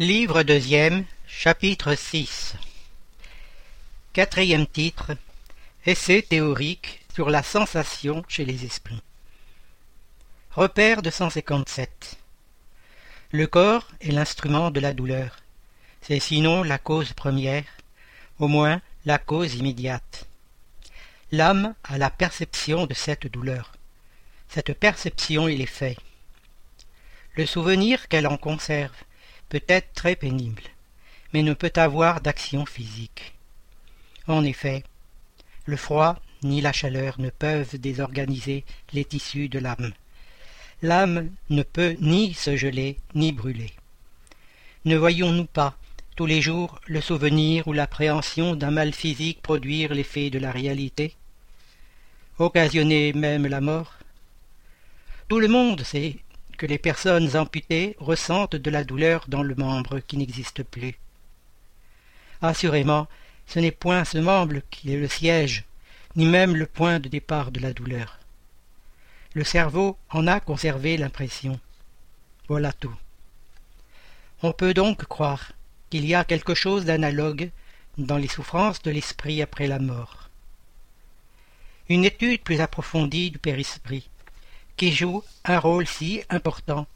Livre deuxième, chapitre 6 Quatrième titre Essai théorique sur la sensation chez les esprits. Repère 257 Le corps est l'instrument de la douleur. C'est sinon la cause première, au moins la cause immédiate. L'âme a la perception de cette douleur. Cette perception est fait. Le souvenir qu'elle en conserve peut être très pénible, mais ne peut avoir d'action physique. En effet, le froid ni la chaleur ne peuvent désorganiser les tissus de l'âme. L'âme ne peut ni se geler ni brûler. Ne voyons-nous pas tous les jours le souvenir ou l'appréhension d'un mal physique produire l'effet de la réalité? Occasionner même la mort? Tout le monde sait que les personnes amputées ressentent de la douleur dans le membre qui n'existe plus. Assurément, ce n'est point ce membre qui est le siège, ni même le point de départ de la douleur. Le cerveau en a conservé l'impression. Voilà tout. On peut donc croire qu'il y a quelque chose d'analogue dans les souffrances de l'esprit après la mort. Une étude plus approfondie du périsprit qui joue un rôle si important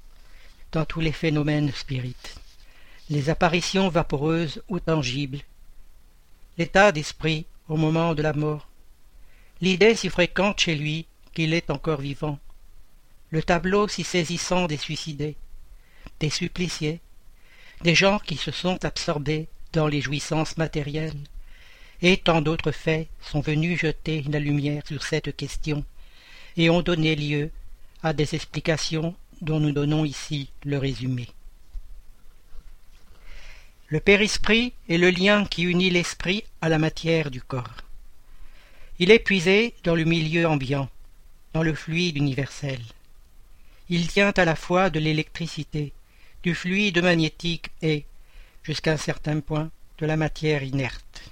dans tous les phénomènes spirites, les apparitions vaporeuses ou tangibles, l'état d'esprit au moment de la mort, l'idée si fréquente chez lui qu'il est encore vivant, le tableau si saisissant des suicidés, des suppliciés, des gens qui se sont absorbés dans les jouissances matérielles, et tant d'autres faits sont venus jeter la lumière sur cette question et ont donné lieu à des explications dont nous donnons ici le résumé. Le périsprit est le lien qui unit l'esprit à la matière du corps. Il est puisé dans le milieu ambiant, dans le fluide universel. Il tient à la fois de l'électricité, du fluide magnétique et, jusqu'à un certain point, de la matière inerte.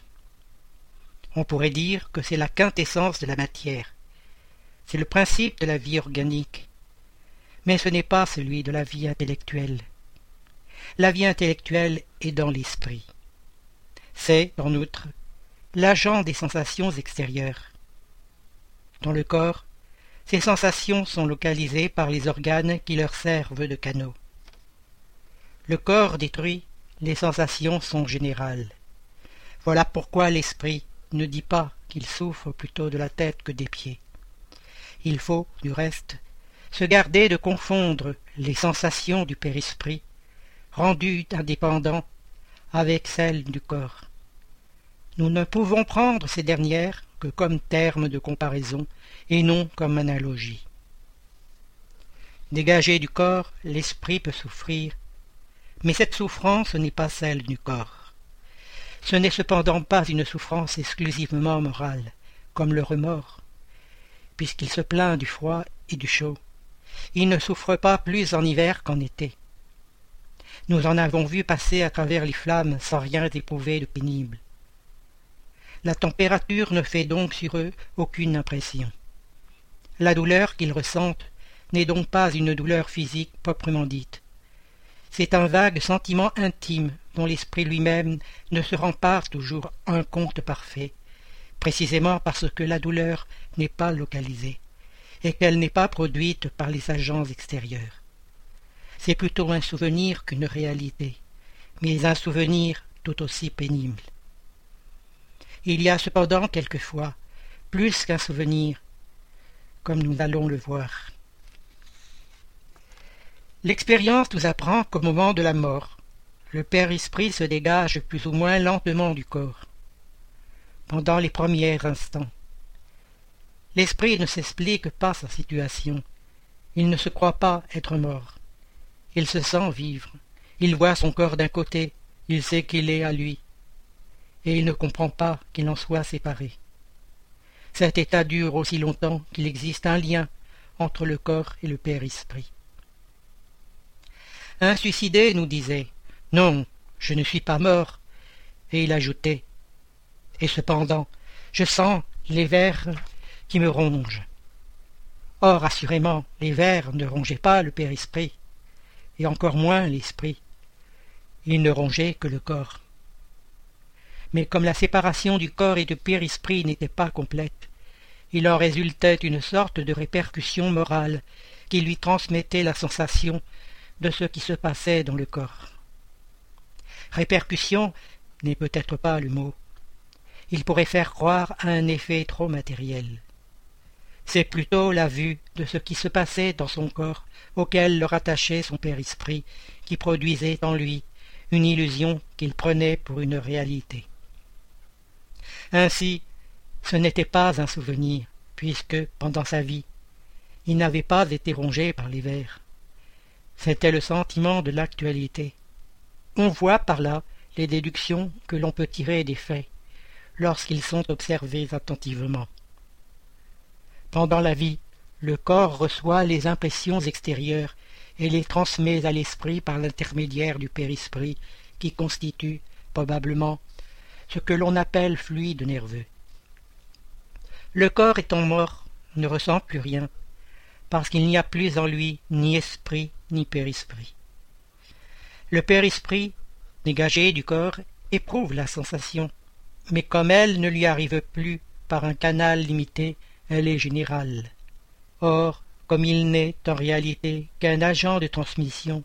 On pourrait dire que c'est la quintessence de la matière, c'est le principe de la vie organique. Mais ce n'est pas celui de la vie intellectuelle. La vie intellectuelle est dans l'esprit. C'est, en outre, l'agent des sensations extérieures. Dans le corps, ces sensations sont localisées par les organes qui leur servent de canaux. Le corps détruit, les sensations sont générales. Voilà pourquoi l'esprit ne dit pas qu'il souffre plutôt de la tête que des pieds. Il faut, du reste, se garder de confondre les sensations du périsprit, rendues indépendants, avec celles du corps. Nous ne pouvons prendre ces dernières que comme terme de comparaison et non comme analogie. Dégagé du corps, l'esprit peut souffrir, mais cette souffrance n'est pas celle du corps. Ce n'est cependant pas une souffrance exclusivement morale, comme le remords, puisqu'il se plaint du froid et du chaud. Il ne souffre pas plus en hiver qu'en été. Nous en avons vu passer à travers les flammes sans rien éprouver de pénible. La température ne fait donc sur eux aucune impression. La douleur qu'ils ressentent n'est donc pas une douleur physique proprement dite. C'est un vague sentiment intime dont l'esprit lui-même ne se rend pas toujours un compte parfait, précisément parce que la douleur n'est pas localisée et qu'elle n'est pas produite par les agents extérieurs. C'est plutôt un souvenir qu'une réalité, mais un souvenir tout aussi pénible. Il y a cependant quelquefois plus qu'un souvenir, comme nous allons le voir. L'expérience nous apprend qu'au moment de la mort, le Père Esprit se dégage plus ou moins lentement du corps pendant les premiers instants. L'esprit ne s'explique pas sa situation. Il ne se croit pas être mort. Il se sent vivre. Il voit son corps d'un côté. Il sait qu'il est à lui. Et il ne comprend pas qu'il en soit séparé. Cet état dure aussi longtemps qu'il existe un lien entre le corps et le Père Esprit. Un suicidé nous disait Non, je ne suis pas mort. Et il ajoutait et cependant je sens les vers qui me rongent. Or, assurément, les vers ne rongeaient pas le père-esprit, et encore moins l'esprit. il ne rongeait que le corps. Mais comme la séparation du corps et du périsprit n'était pas complète, il en résultait une sorte de répercussion morale qui lui transmettait la sensation de ce qui se passait dans le corps. Répercussion n'est peut-être pas le mot. Il pourrait faire croire à un effet trop matériel. C'est plutôt la vue de ce qui se passait dans son corps auquel le rattachait son père-esprit qui produisait en lui une illusion qu'il prenait pour une réalité. Ainsi, ce n'était pas un souvenir, puisque, pendant sa vie, il n'avait pas été rongé par les vers. C'était le sentiment de l'actualité. On voit par là les déductions que l'on peut tirer des faits, lorsqu'ils sont observés attentivement. Pendant la vie, le corps reçoit les impressions extérieures et les transmet à l'esprit par l'intermédiaire du périsprit qui constitue, probablement, ce que l'on appelle fluide nerveux. Le corps étant mort ne ressent plus rien, parce qu'il n'y a plus en lui ni esprit ni périsprit. Le périsprit, dégagé du corps, éprouve la sensation, mais comme elle ne lui arrive plus par un canal limité, elle est générale. Or, comme il n'est en réalité qu'un agent de transmission,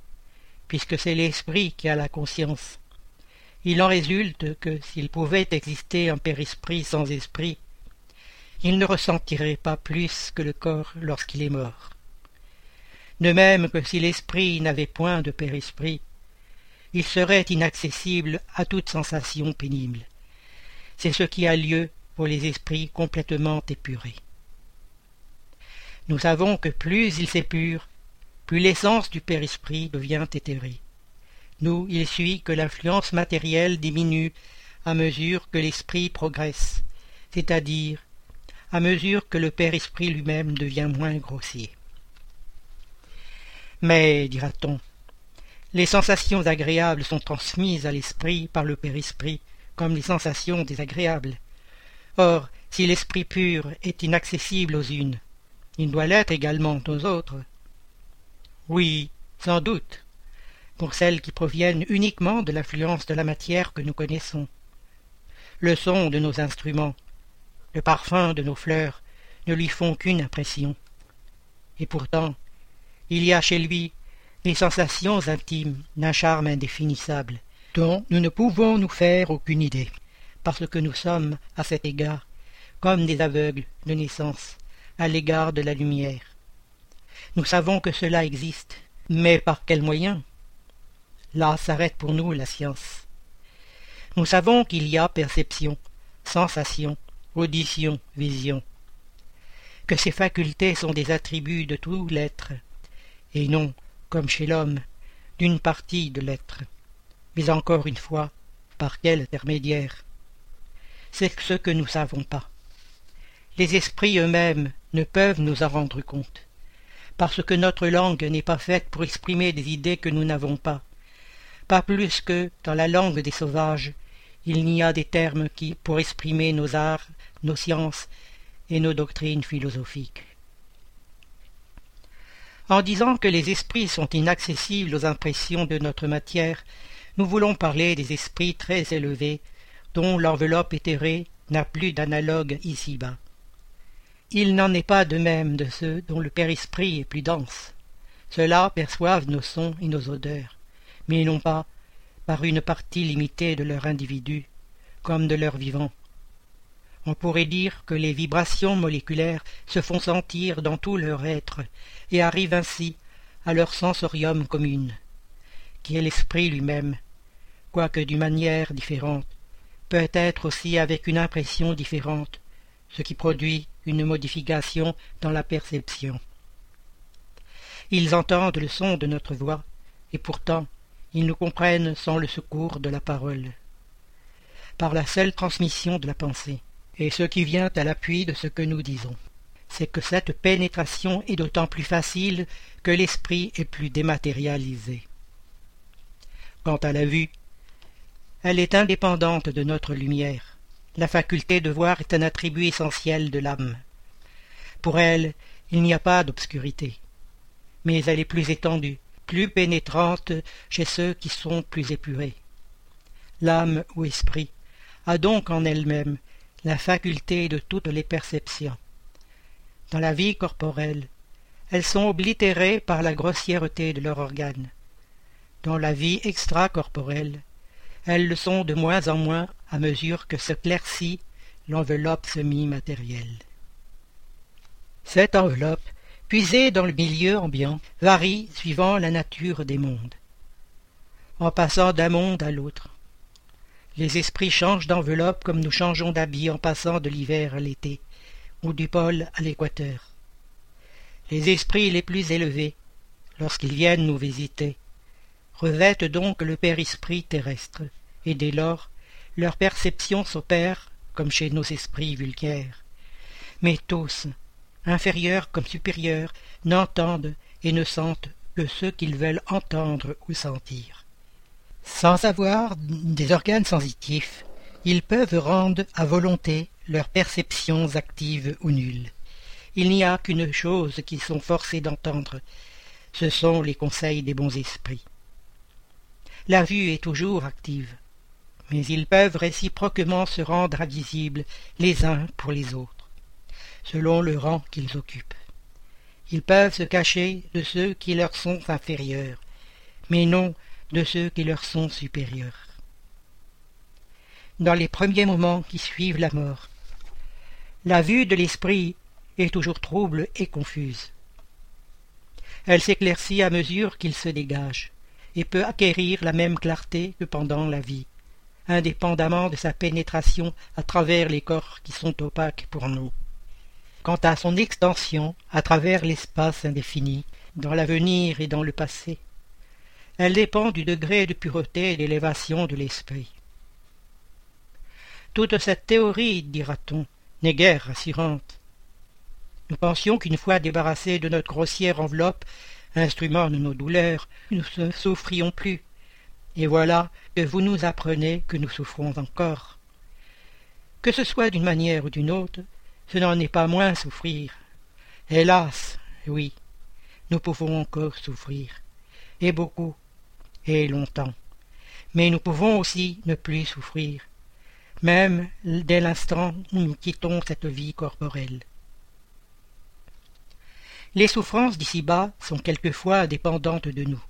puisque c'est l'esprit qui a la conscience, il en résulte que s'il pouvait exister un périsprit sans esprit, il ne ressentirait pas plus que le corps lorsqu'il est mort. De même que si l'esprit n'avait point de périsprit, il serait inaccessible à toute sensation pénible. C'est ce qui a lieu pour les esprits complètement épurés. Nous savons que plus il s'épure, plus l'essence du père-esprit devient éthérée. Nous, il suit que l'influence matérielle diminue à mesure que l'esprit progresse, c'est-à-dire à mesure que le père-esprit lui-même devient moins grossier. Mais, dira-t-on, les sensations agréables sont transmises à l'esprit par le père-esprit, comme les sensations désagréables. Or, si l'esprit pur est inaccessible aux unes, il doit l'être également aux autres. Oui, sans doute, pour celles qui proviennent uniquement de l'influence de la matière que nous connaissons. Le son de nos instruments, le parfum de nos fleurs ne lui font qu'une impression. Et pourtant, il y a chez lui des sensations intimes d'un charme indéfinissable, dont nous ne pouvons nous faire aucune idée, parce que nous sommes, à cet égard, comme des aveugles de naissance, à l'égard de la lumière. Nous savons que cela existe, mais par quels moyens? Là s'arrête pour nous la science. Nous savons qu'il y a perception, sensation, audition, vision, que ces facultés sont des attributs de tout l'être, et non, comme chez l'homme, d'une partie de l'être. Mais encore une fois, par quel intermédiaire? C'est ce que nous savons pas. Les esprits eux-mêmes ne peuvent nous en rendre compte, parce que notre langue n'est pas faite pour exprimer des idées que nous n'avons pas, pas plus que, dans la langue des sauvages, il n'y a des termes qui, pour exprimer nos arts, nos sciences et nos doctrines philosophiques. En disant que les esprits sont inaccessibles aux impressions de notre matière, nous voulons parler des esprits très élevés, dont l'enveloppe éthérée n'a plus d'analogue ici-bas. Il n'en est pas de même de ceux dont le père-esprit est plus dense. Ceux-là perçoivent nos sons et nos odeurs, mais non pas par une partie limitée de leur individu, comme de leur vivant. On pourrait dire que les vibrations moléculaires se font sentir dans tout leur être et arrivent ainsi à leur sensorium commune, qui est l'esprit lui-même, quoique d'une manière différente, peut être aussi avec une impression différente, ce qui produit une modification dans la perception. Ils entendent le son de notre voix, et pourtant ils nous comprennent sans le secours de la parole, par la seule transmission de la pensée. Et ce qui vient à l'appui de ce que nous disons, c'est que cette pénétration est d'autant plus facile que l'esprit est plus dématérialisé. Quant à la vue, elle est indépendante de notre lumière, la faculté de voir est un attribut essentiel de l'âme. Pour elle, il n'y a pas d'obscurité. Mais elle est plus étendue, plus pénétrante chez ceux qui sont plus épurés. L'âme ou esprit a donc en elle-même la faculté de toutes les perceptions. Dans la vie corporelle, elles sont oblitérées par la grossièreté de leurs organes. Dans la vie extracorporelle, elles le sont de moins en moins à mesure que s'éclaircit l'enveloppe semi-matérielle. Cette enveloppe, puisée dans le milieu ambiant, varie suivant la nature des mondes. En passant d'un monde à l'autre, les esprits changent d'enveloppe comme nous changeons d'habit en passant de l'hiver à l'été, ou du pôle à l'équateur. Les esprits les plus élevés, lorsqu'ils viennent nous visiter, revêtent donc le père-esprit terrestre, et dès lors leur perception s'opère comme chez nos esprits vulgaires. Mais tous, inférieurs comme supérieurs, n'entendent et ne sentent que ce qu'ils veulent entendre ou sentir. Sans avoir des organes sensitifs, ils peuvent rendre à volonté leurs perceptions actives ou nulles. Il n'y a qu'une chose qu'ils sont forcés d'entendre, ce sont les conseils des bons esprits. La vue est toujours active, mais ils peuvent réciproquement se rendre invisibles les uns pour les autres, selon le rang qu'ils occupent. Ils peuvent se cacher de ceux qui leur sont inférieurs, mais non de ceux qui leur sont supérieurs. Dans les premiers moments qui suivent la mort, la vue de l'esprit est toujours trouble et confuse. Elle s'éclaircit à mesure qu'il se dégage, et peut acquérir la même clarté que pendant la vie indépendamment de sa pénétration à travers les corps qui sont opaques pour nous. Quant à son extension à travers l'espace indéfini, dans l'avenir et dans le passé, elle dépend du degré de pureté et d'élévation de l'esprit. Toute cette théorie, dira-t-on, n'est guère rassurante. Nous pensions qu'une fois débarrassés de notre grossière enveloppe, instrument de nos douleurs, nous ne souffrions plus, et voilà que vous nous apprenez que nous souffrons encore. Que ce soit d'une manière ou d'une autre, ce n'en est pas moins souffrir. Hélas, oui, nous pouvons encore souffrir, et beaucoup, et longtemps. Mais nous pouvons aussi ne plus souffrir, même dès l'instant où nous quittons cette vie corporelle. Les souffrances d'ici-bas sont quelquefois dépendantes de nous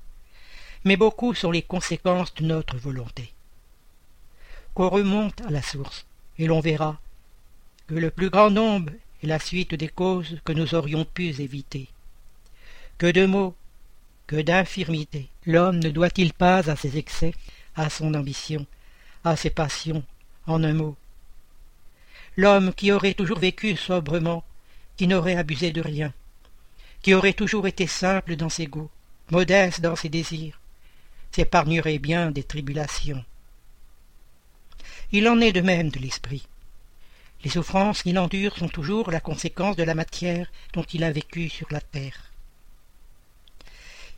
mais beaucoup sont les conséquences de notre volonté. Qu'on remonte à la source, et l'on verra que le plus grand nombre est la suite des causes que nous aurions pu éviter. Que de maux, que d'infirmités l'homme ne doit-il pas à ses excès, à son ambition, à ses passions, en un mot? L'homme qui aurait toujours vécu sobrement, qui n'aurait abusé de rien, qui aurait toujours été simple dans ses goûts, modeste dans ses désirs, s'épargnerait bien des tribulations. Il en est de même de l'esprit. Les souffrances qu'il endure sont toujours la conséquence de la matière dont il a vécu sur la terre.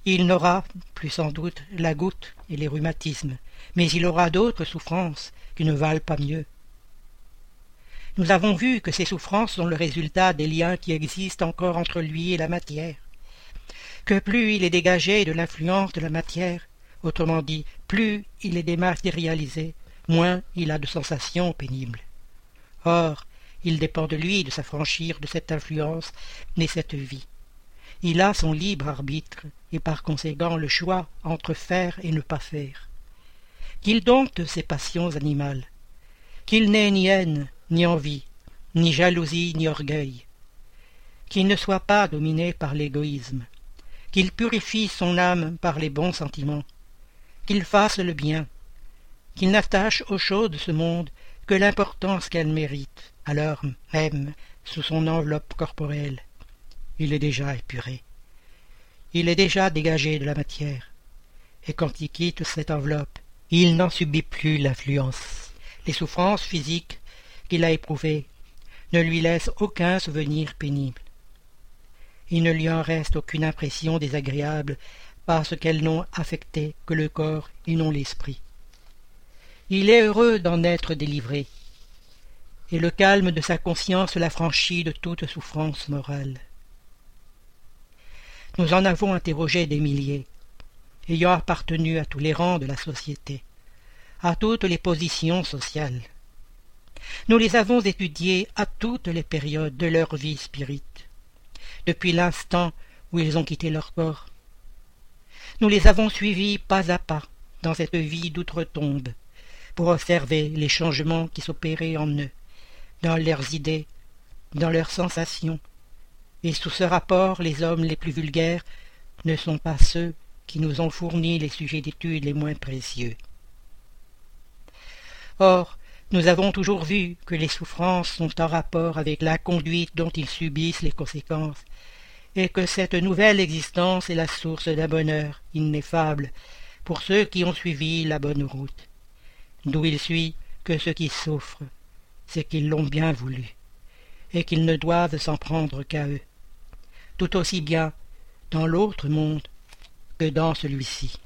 Il n'aura plus sans doute la goutte et les rhumatismes, mais il aura d'autres souffrances qui ne valent pas mieux. Nous avons vu que ces souffrances sont le résultat des liens qui existent encore entre lui et la matière, que plus il est dégagé de l'influence de la matière, Autrement dit, plus il est dématérialisé, moins il a de sensations pénibles. Or, il dépend de lui de s'affranchir de cette influence née cette vie. Il a son libre arbitre, et par conséquent le choix entre faire et ne pas faire. Qu'il dompte ses passions animales, qu'il n'ait ni haine, ni envie, ni jalousie, ni orgueil, qu'il ne soit pas dominé par l'égoïsme, qu'il purifie son âme par les bons sentiments, qu'il fasse le bien, qu'il n'attache aux choses de ce monde que l'importance qu'elles méritent, alors même sous son enveloppe corporelle. Il est déjà épuré. Il est déjà dégagé de la matière. Et quand il quitte cette enveloppe, il n'en subit plus l'influence. Les souffrances physiques qu'il a éprouvées ne lui laissent aucun souvenir pénible. Il ne lui en reste aucune impression désagréable parce qu'elles n'ont affecté que le corps et non l'esprit. Il est heureux d'en être délivré, et le calme de sa conscience l'affranchit de toute souffrance morale. Nous en avons interrogé des milliers, ayant appartenu à tous les rangs de la société, à toutes les positions sociales. Nous les avons étudiés à toutes les périodes de leur vie spirite, depuis l'instant où ils ont quitté leur corps. Nous les avons suivis pas à pas dans cette vie d'outre-tombe, pour observer les changements qui s'opéraient en eux, dans leurs idées, dans leurs sensations, et sous ce rapport les hommes les plus vulgaires ne sont pas ceux qui nous ont fourni les sujets d'étude les moins précieux. Or, nous avons toujours vu que les souffrances sont en rapport avec la conduite dont ils subissent les conséquences, et que cette nouvelle existence est la source d'un bonheur ineffable pour ceux qui ont suivi la bonne route, d'où il suit que ceux qui souffrent, c'est qu'ils l'ont bien voulu, et qu'ils ne doivent s'en prendre qu'à eux, tout aussi bien dans l'autre monde que dans celui-ci.